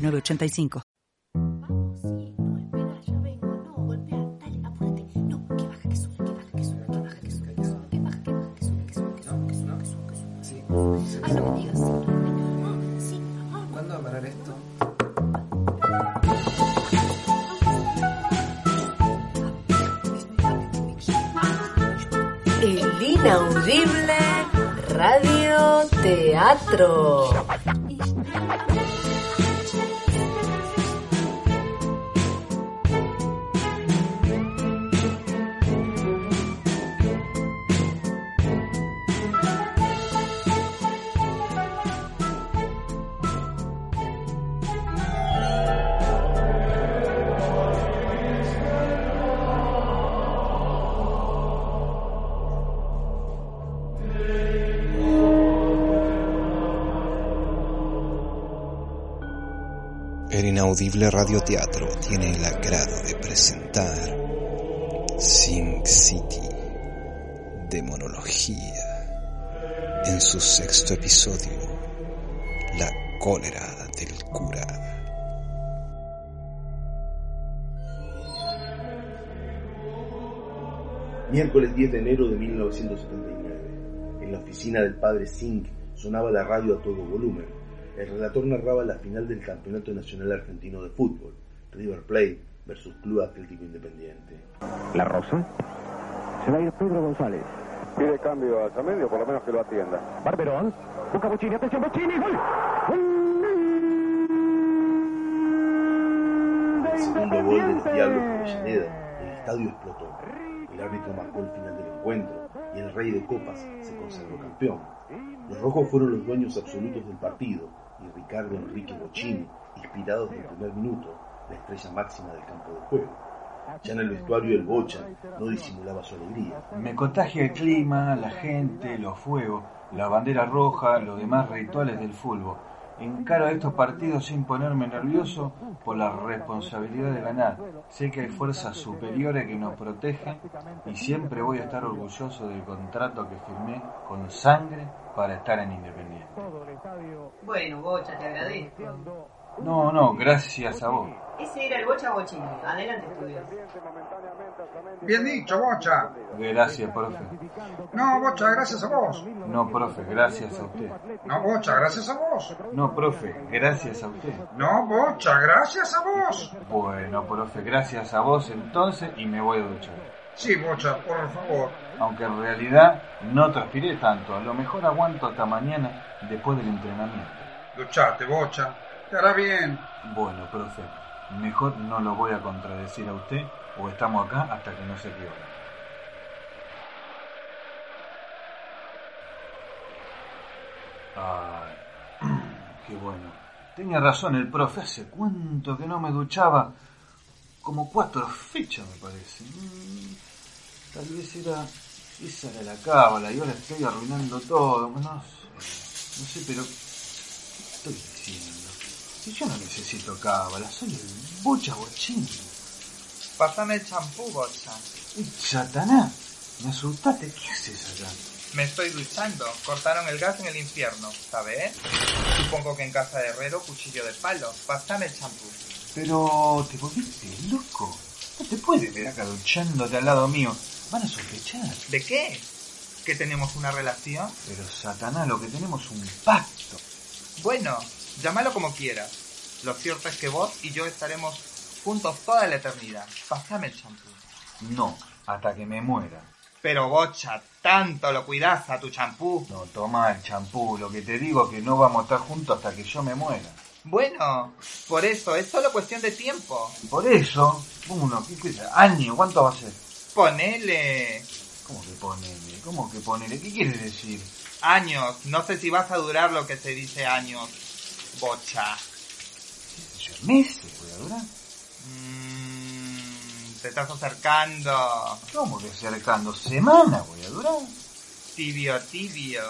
906985. Ay, no. El inaudible radio teatro. El inaudible radioteatro tiene el agrado de presentar Sin City, Demonología, en su sexto episodio, La cólera del cura. Miércoles 10 de enero de 1979. En la oficina del padre Singh sonaba la radio a todo volumen. El relator narraba la final del Campeonato Nacional Argentino de Fútbol, River Plate versus Club Atlético Independiente. ¿La Rosa? Se va a ir Pedro González. Pide cambio a Zamedio, por lo menos que lo atienda. Barberón. Busca Bochini. Atención, Bochini. ¡Gol! El segundo gol de los Diablos de Avellaneda, el estadio explotó. El árbitro marcó el final del encuentro y el Rey de Copas se consagró campeón. Los rojos fueron los dueños absolutos del partido y Ricardo Enrique Bochini, inspirado desde el primer minuto, la estrella máxima del campo de juego. Ya en el vestuario el Bocha no disimulaba su alegría. Me contagia el clima, la gente, los fuegos, la bandera roja, los demás rituales del fútbol. Encaro estos partidos sin ponerme nervioso por la responsabilidad de ganar. Sé que hay fuerzas superiores que nos protegen y siempre voy a estar orgulloso del contrato que firmé con sangre para estar en Independiente. Bueno, Bocha, te agradezco. No, no, gracias a vos. Ese era el Bocha Bochini. Adelante, estudios. Bien dicho, Bocha. Gracias, profe. No, Bocha, gracias a vos. No, profe, gracias a usted. No, Bocha, gracias a vos. No, profe, gracias a usted. No, Bocha, gracias a vos. Bueno, profe, gracias a vos entonces y me voy a duchar. Sí, Bocha, por favor. Aunque en realidad no transpiré tanto, a lo mejor aguanto hasta mañana después del entrenamiento. Duchate, Bocha. Te hará bien. Bueno, profe, mejor no lo voy a contradecir a usted o estamos acá hasta que no se equivoque. Ay, qué bueno. Tenía razón el profe, hace cuánto que no me duchaba. Como cuatro fechas me parece. Mm, Tal vez era esa era la cábala y ahora estoy arruinando todo. No no sé, pero ¿qué estoy diciendo? Si yo no necesito cábala, soy el bocha bochín. Pásame el champú, Bocha. Satanás, me asustaste, ¿qué haces acá? Me estoy duchando. Cortaron el gas en el infierno, ¿sabes? Supongo que en casa de herrero, cuchillo de palo. Pásame el champú. Pero te volviste loco. No te puedes ver acá duchándote al lado mío. Van a sospechar. ¿De qué? ¿Que tenemos una relación? Pero Satanás, lo que tenemos es un pacto. Bueno, llámalo como quieras. Lo cierto es que vos y yo estaremos juntos toda la eternidad. Pásame el champú. No, hasta que me muera. Pero Bocha, tanto lo cuidas a tu champú. No, toma el champú. Lo que te digo es que no vamos a estar juntos hasta que yo me muera. Bueno, por eso, es solo cuestión de tiempo. Por eso, uno, ¿qué, qué año? ¿Cuánto va a ser? Ponele ¿Cómo que ponele? ¿Cómo que ponele? ¿Qué quieres decir? años. No sé si vas a durar lo que se dice años. Bocha. ser meses voy a durar. Mmm, te estás acercando. ¿Cómo que acercando? ¿Semana voy a durar? Tibio, tibio.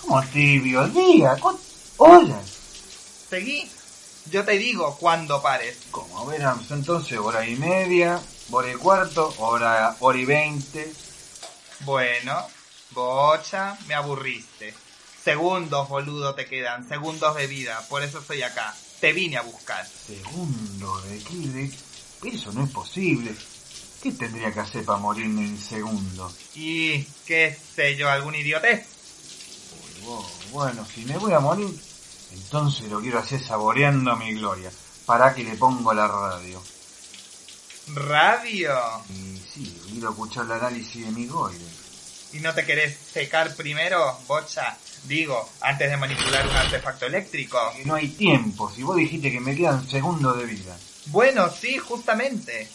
¿Cómo tibio? ¿Día? ¿Cu- ¿Horas? Seguí. Yo te digo cuándo pares. ¿Cómo? A ver, entonces hora y media, hora y cuarto, hora, hora y veinte. Bueno, bocha, me aburriste. Segundos, boludo, te quedan. Segundos de vida. Por eso estoy acá. Te vine a buscar. Segundo de? De... Eso no es posible. ¿Qué tendría que hacer para morirme en segundo? Y, qué sé yo, algún vos, bueno, si me voy a morir, entonces lo quiero hacer saboreando mi gloria. Para que le pongo la radio. Radio. Y sí, quiero escuchar el análisis de mi goide. ¿Y no te querés secar primero, bocha? Digo, antes de manipular un artefacto eléctrico. Que no hay tiempo, si vos dijiste que me quedan segundos de vida. Bueno, sí, justamente.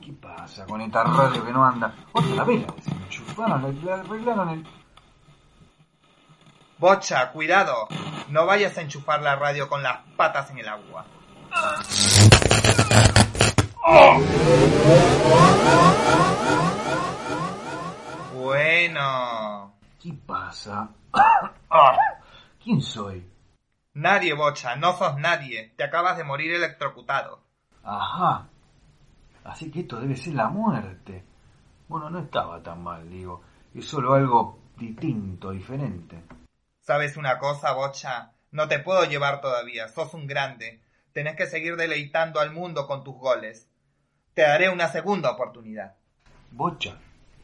¿Qué pasa con esta radio que no anda? Otra vez la desenchufaron, le arreglaron el... Bocha, cuidado. No vayas a enchufar la radio con las patas en el agua. Bueno. ¿Qué pasa? Ah, ¿Quién soy? Nadie, Bocha, no sos nadie. Te acabas de morir electrocutado. Ajá. Así que esto debe ser la muerte. Bueno, no estaba tan mal, digo. Es solo algo distinto, diferente. ¿Sabes una cosa, Bocha? No te puedo llevar todavía. Sos un grande. Tenés que seguir deleitando al mundo con tus goles. Te daré una segunda oportunidad. ¿Bocha?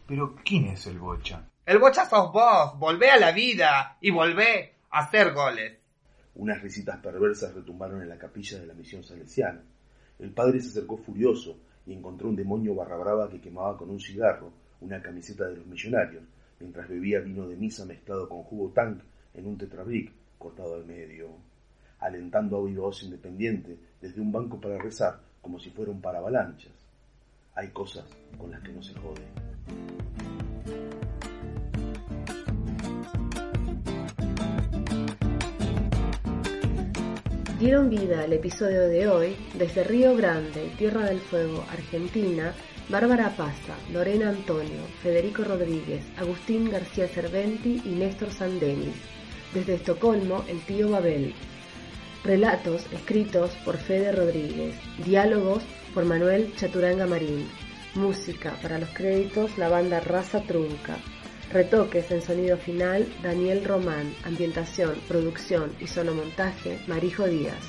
¿Pero quién es el Bocha? El Bocha sos vos. Volvé a la vida y volvé a hacer goles. Unas risitas perversas retumbaron en la capilla de la misión salesiana. El padre se acercó furioso y encontró un demonio barra brava que quemaba con un cigarro una camiseta de los millonarios, mientras bebía vino de misa mezclado con jugo tank en un tetrabric cortado al medio, alentando a viva voz independiente desde un banco para rezar como si fuera un paravalanchas. Hay cosas con las que no se jode. Dieron vida al episodio de hoy desde Río Grande, Tierra del Fuego, Argentina, Bárbara Paza, Lorena Antonio, Federico Rodríguez, Agustín García Cerventi y Néstor Sandenis. Desde Estocolmo, el tío Babel. Relatos escritos por Fede Rodríguez. Diálogos por Manuel Chaturanga Marín. Música para los créditos la banda Raza Trunca. Retoques en sonido final Daniel Román. Ambientación, producción y sonomontaje Marijo Díaz.